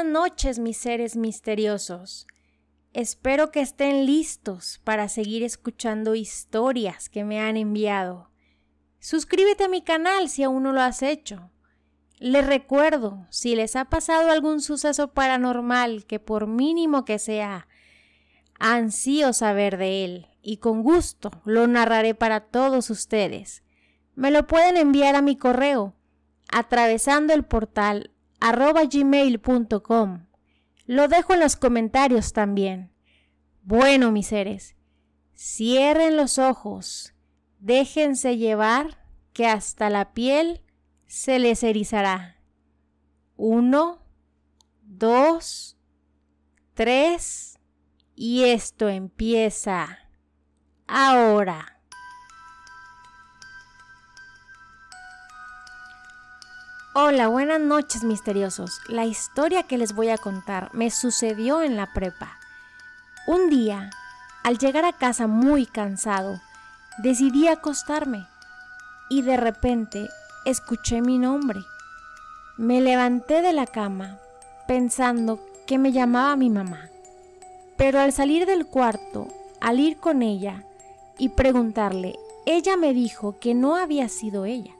buenas noches mis seres misteriosos. Espero que estén listos para seguir escuchando historias que me han enviado. Suscríbete a mi canal si aún no lo has hecho. Les recuerdo, si les ha pasado algún suceso paranormal que por mínimo que sea, ansío saber de él y con gusto lo narraré para todos ustedes. Me lo pueden enviar a mi correo atravesando el portal arroba gmail.com. Lo dejo en los comentarios también. Bueno, mis seres, cierren los ojos, déjense llevar que hasta la piel se les erizará. Uno, dos, tres, y esto empieza ahora. Hola, buenas noches misteriosos. La historia que les voy a contar me sucedió en la prepa. Un día, al llegar a casa muy cansado, decidí acostarme y de repente escuché mi nombre. Me levanté de la cama pensando que me llamaba mi mamá, pero al salir del cuarto, al ir con ella y preguntarle, ella me dijo que no había sido ella.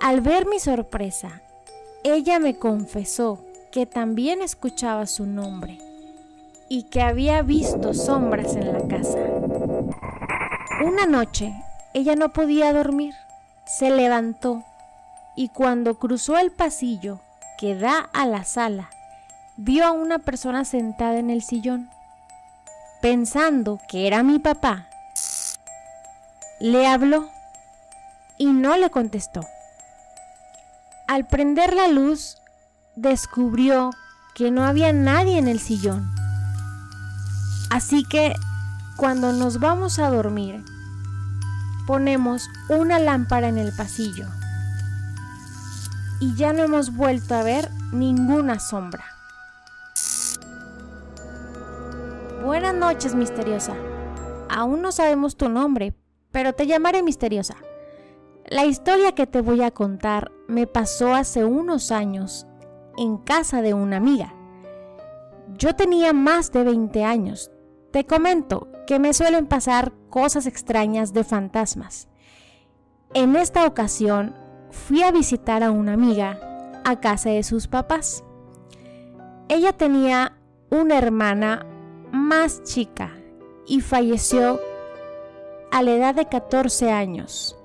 Al ver mi sorpresa, ella me confesó que también escuchaba su nombre y que había visto sombras en la casa. Una noche, ella no podía dormir. Se levantó y cuando cruzó el pasillo que da a la sala, vio a una persona sentada en el sillón. Pensando que era mi papá, le habló y no le contestó. Al prender la luz, descubrió que no había nadie en el sillón. Así que cuando nos vamos a dormir, ponemos una lámpara en el pasillo y ya no hemos vuelto a ver ninguna sombra. Buenas noches, misteriosa. Aún no sabemos tu nombre, pero te llamaré misteriosa. La historia que te voy a contar me pasó hace unos años en casa de una amiga. Yo tenía más de 20 años. Te comento que me suelen pasar cosas extrañas de fantasmas. En esta ocasión fui a visitar a una amiga a casa de sus papás. Ella tenía una hermana más chica y falleció a la edad de 14 años.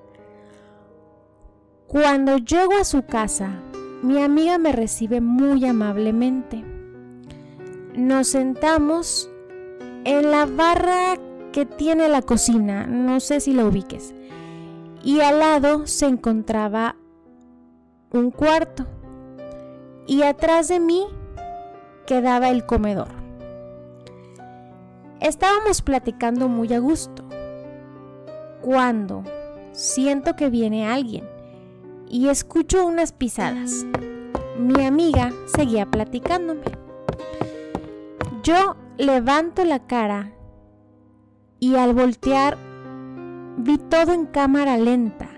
Cuando llego a su casa, mi amiga me recibe muy amablemente. Nos sentamos en la barra que tiene la cocina, no sé si la ubiques, y al lado se encontraba un cuarto y atrás de mí quedaba el comedor. Estábamos platicando muy a gusto cuando siento que viene alguien y escucho unas pisadas. Mi amiga seguía platicándome. Yo levanto la cara y al voltear vi todo en cámara lenta.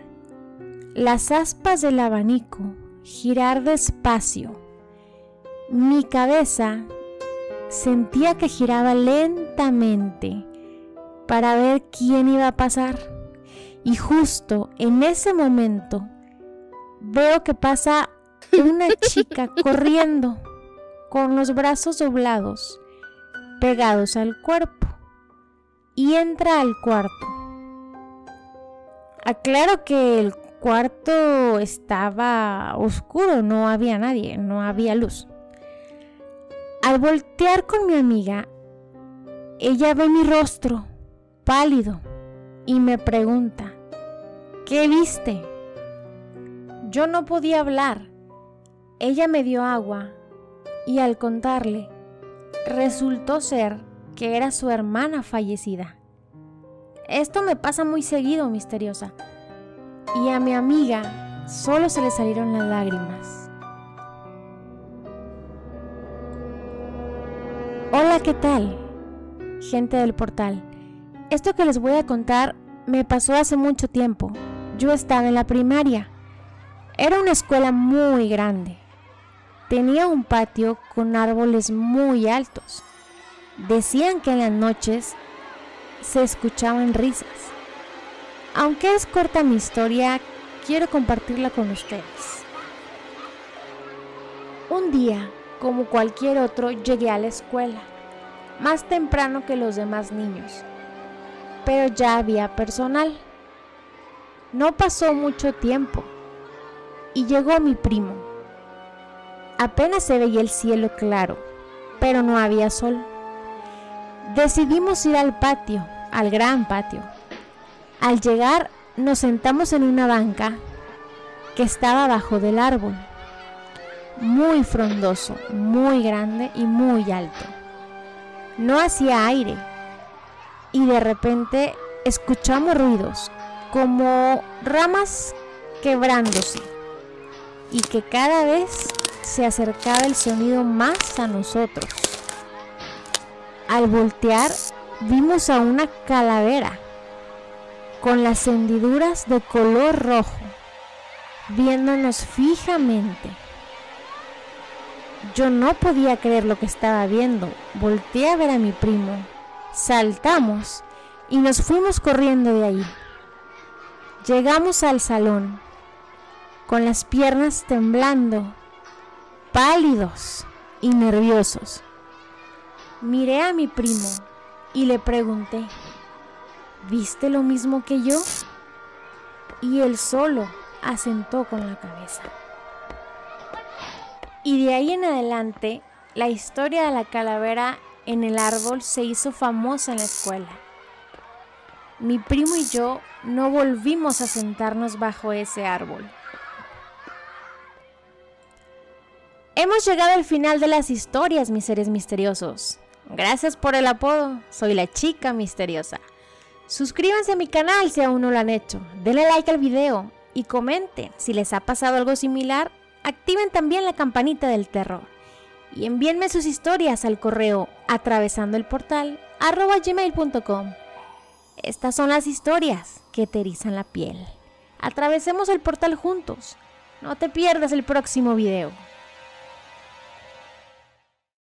Las aspas del abanico girar despacio. Mi cabeza sentía que giraba lentamente para ver quién iba a pasar. Y justo en ese momento veo que pasa una chica corriendo con los brazos doblados, pegados al cuerpo, y entra al cuarto. Aclaro que el cuarto estaba oscuro, no había nadie, no había luz. Al voltear con mi amiga, ella ve mi rostro pálido y me pregunta, ¿qué viste? Yo no podía hablar. Ella me dio agua y al contarle, resultó ser que era su hermana fallecida. Esto me pasa muy seguido, misteriosa. Y a mi amiga solo se le salieron las lágrimas. Hola, ¿qué tal? Gente del portal. Esto que les voy a contar me pasó hace mucho tiempo. Yo estaba en la primaria era una escuela muy grande. tenía un patio con árboles muy altos. Decían que en las noches se escuchaban risas. Aunque es corta mi historia, quiero compartirla con ustedes. Un día, como cualquier otro, llegué a la escuela, más temprano que los demás niños, pero ya había personal. No pasó mucho tiempo y llegó mi primo. Apenas se veía el cielo claro, pero no había sol. Decidimos ir al patio, al gran patio. Al llegar nos sentamos en una banca que estaba abajo del árbol, muy frondoso, muy grande y muy alto. No hacía aire y de repente escuchamos ruidos como ramas quebrándose y que cada vez se acercaba el sonido más a nosotros. Al voltear vimos a una calavera con las hendiduras de color rojo, viéndonos fijamente. Yo no podía creer lo que estaba viendo. Volteé a ver a mi primo. Saltamos y nos fuimos corriendo de ahí. Llegamos al salón, con las piernas temblando, pálidos y nerviosos. Miré a mi primo y le pregunté, ¿viste lo mismo que yo? Y él solo asentó con la cabeza. Y de ahí en adelante, la historia de la calavera en el árbol se hizo famosa en la escuela. Mi primo y yo no volvimos a sentarnos bajo ese árbol. Hemos llegado al final de las historias, mis seres misteriosos. Gracias por el apodo, soy la chica misteriosa. Suscríbanse a mi canal si aún no lo han hecho, denle like al video y comenten si les ha pasado algo similar, activen también la campanita del terror y envíenme sus historias al correo atravesando el portal gmail.com. Estas son las historias que te erizan la piel. Atravesemos el portal juntos. No te pierdas el próximo video.